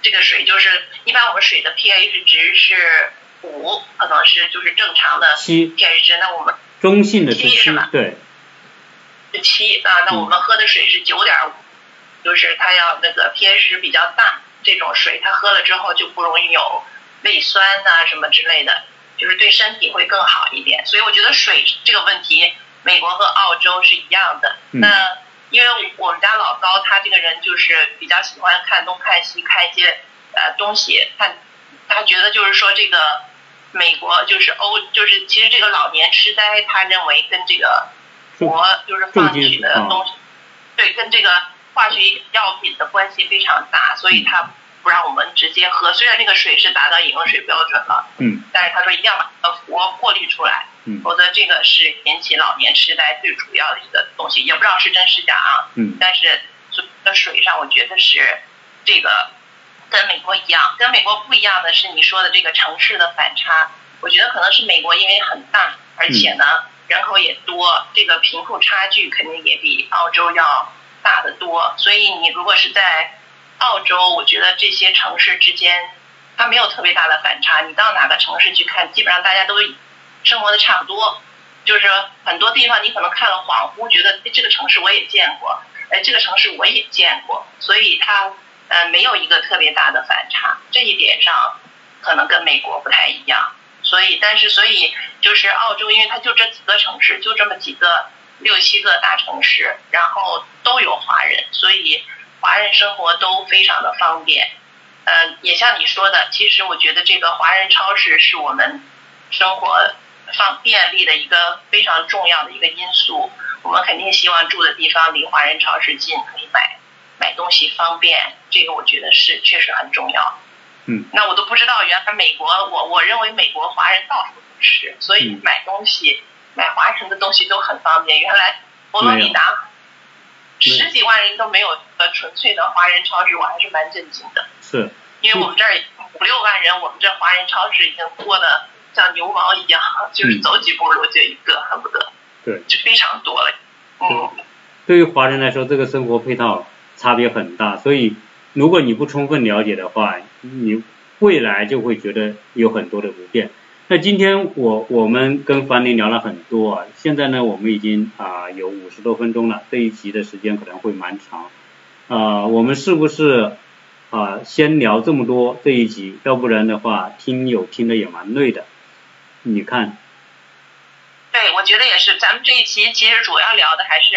这个水就是一般我们水的 pH 值是。五可能是就是正常的七 pH 值，那我们中性的是七吧？对，是七啊。那我们喝的水是九点五，就是它要那个 pH 值比较大，这种水它喝了之后就不容易有胃酸呐什么之类的，就是对身体会更好一点。所以我觉得水这个问题，美国和澳洲是一样的。那因为我们家老高他这个人就是比较喜欢看东看西，看一些呃东西看。他觉得就是说这个美国就是欧就是其实这个老年痴呆，他认为跟这个国就是放取的东西，对，跟这个化学药品的关系非常大，所以他不让我们直接喝。虽然那个水是达到饮用水标准了，嗯，但是他说一定要把活过滤出来，嗯，否则这个是引起老年痴呆最主要的一个东西，也不知道是真是假啊，嗯，但是这水上，我觉得是这个。跟美国一样，跟美国不一样的是你说的这个城市的反差。我觉得可能是美国因为很大，而且呢人口也多，这个贫富差距肯定也比澳洲要大得多。所以你如果是在澳洲，我觉得这些城市之间它没有特别大的反差。你到哪个城市去看，基本上大家都生活的差不多，就是很多地方你可能看了恍惚，觉得这个城市我也见过，哎，这个城市我也见过，所以它。呃，没有一个特别大的反差，这一点上可能跟美国不太一样。所以，但是，所以就是澳洲，因为它就这几个城市，就这么几个六七个大城市，然后都有华人，所以华人生活都非常的方便。呃，也像你说的，其实我觉得这个华人超市是我们生活方便利的一个非常重要的一个因素。我们肯定希望住的地方离华人超市近，可以买。买东西方便，这个我觉得是确实很重要。嗯，那我都不知道，原来美国，我我认为美国华人到处都是，所以买东西买华人的东西都很方便。原来佛罗里达十几万人都没有呃纯粹的华人超市，我还是蛮震惊的。是，因为我们这儿五六万人，我们这华人超市已经多的像牛毛一样，[laughs] 就是走几步路就一个，恨不得。对。就非常多了。嗯。对于华人来说，这个生活配套。差别很大，所以如果你不充分了解的话，你未来就会觉得有很多的不便。那今天我我们跟樊林聊了很多啊，现在呢我们已经啊有五十多分钟了，这一集的时间可能会蛮长啊，我们是不是啊先聊这么多这一集？要不然的话听友听的也蛮累的，你看？对，我觉得也是，咱们这一期其实主要聊的还是。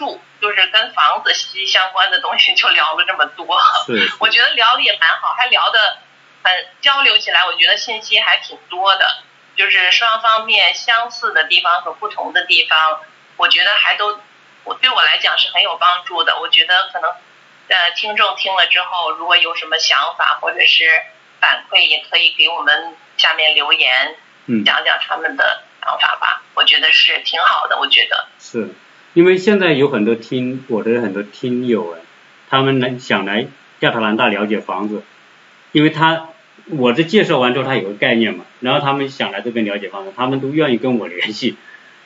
住就是跟房子息息相关的东西，就聊了这么多。[laughs] 我觉得聊的也蛮好，还聊的很交流起来，我觉得信息还挺多的。就是双方面相似的地方和不同的地方，我觉得还都我对我来讲是很有帮助的。我觉得可能呃听众听了之后，如果有什么想法或者是反馈，也可以给我们下面留言，讲讲他们的想法吧。我觉得是挺好的，我觉得是。因为现在有很多听我的很多听友啊，他们来想来亚特兰大了解房子，因为他我这介绍完之后他有个概念嘛，然后他们想来这边了解房子，他们都愿意跟我联系，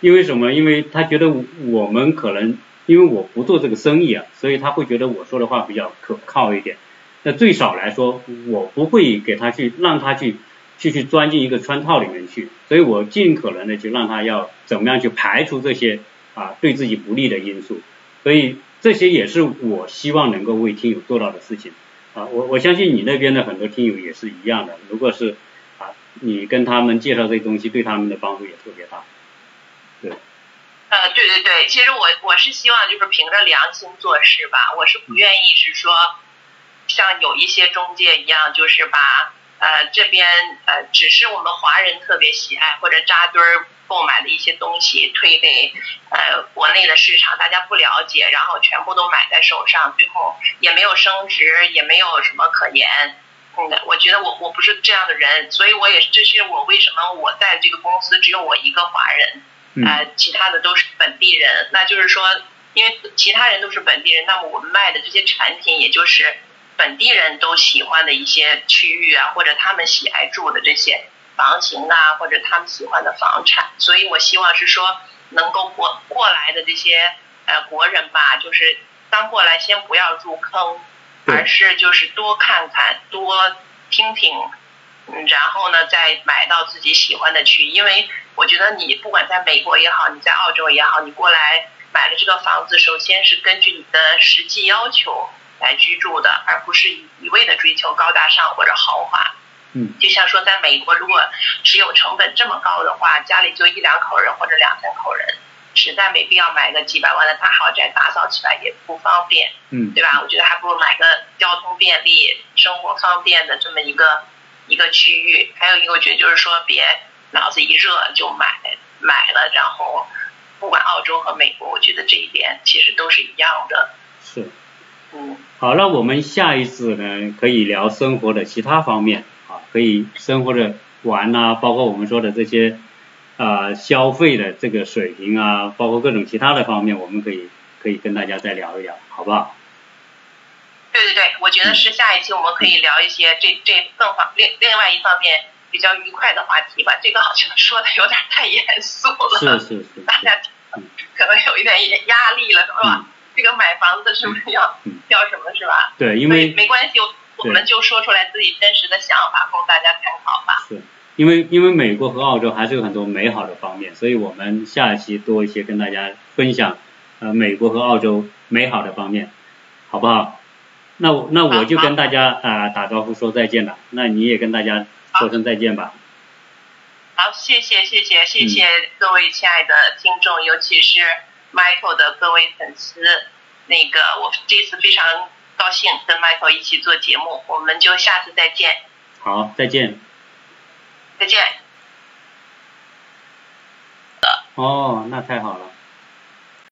因为什么？因为他觉得我们可能因为我不做这个生意啊，所以他会觉得我说的话比较可靠一点。那最少来说，我不会给他去让他去去去钻进一个圈套里面去，所以我尽可能的去让他要怎么样去排除这些。啊，对自己不利的因素，所以这些也是我希望能够为听友做到的事情。啊，我我相信你那边的很多听友也是一样的。如果是啊，你跟他们介绍这些东西，对他们的帮助也特别大。对。呃，对对对，其实我我是希望就是凭着良心做事吧，我是不愿意是说像有一些中介一样，就是把呃这边呃只是我们华人特别喜爱或者扎堆儿。购买的一些东西推给呃国内的市场，大家不了解，然后全部都买在手上，最后也没有升值，也没有什么可言。嗯，我觉得我我不是这样的人，所以我也这是我为什么我在这个公司只有我一个华人，呃，其他的都是本地人。那就是说，因为其他人都是本地人，那么我们卖的这些产品，也就是本地人都喜欢的一些区域啊，或者他们喜爱住的这些。房型啊，或者他们喜欢的房产，所以我希望是说，能够过过来的这些呃国人吧，就是刚过来先不要入坑，而是就是多看看，多听听，嗯，然后呢再买到自己喜欢的区。因为我觉得你不管在美国也好，你在澳洲也好，你过来买了这个房子，首先是根据你的实际要求来居住的，而不是一味的追求高大上或者豪华。嗯，就像说，在美国，如果持有成本这么高的话，家里就一两口人或者两三口人，实在没必要买个几百万的大豪宅，打扫起来也不方便，嗯，对吧？我觉得还不如买个交通便利、生活方便的这么一个一个区域。还有一个，我觉得就是说，别脑子一热就买买了，然后不管澳洲和美国，我觉得这一点其实都是一样的。是。嗯。好，那我们下一次呢，可以聊生活的其他方面啊，可以生活的玩呐，包括我们说的这些啊消费的这个水平啊，包括各种其他的方面，我们可以可以跟大家再聊一聊，好不好？对对对，我觉得是下一期我们可以聊一些这这更方另另外一方面比较愉快的话题吧。这个好像说的有点太严肃了，是是是，大家可能有一点压力了，是吧？这个买房子是不是要要什么，是吧？对，因为没关系，我们就说出来自己真实的想法，供大家参考吧。是，因为因为美国和澳洲还是有很多美好的方面，所以我们下一期多一些跟大家分享呃美国和澳洲美好的方面，好不好？那我那我就跟大家啊打招呼说再见了，那你也跟大家说声再见吧。好，谢谢谢谢谢谢各位亲爱的听众，尤其是 Michael 的各位粉丝。那个我这次非常高兴跟 Michael 一起做节目，我们就下次再见。好，再见。再见。哦，那太好了。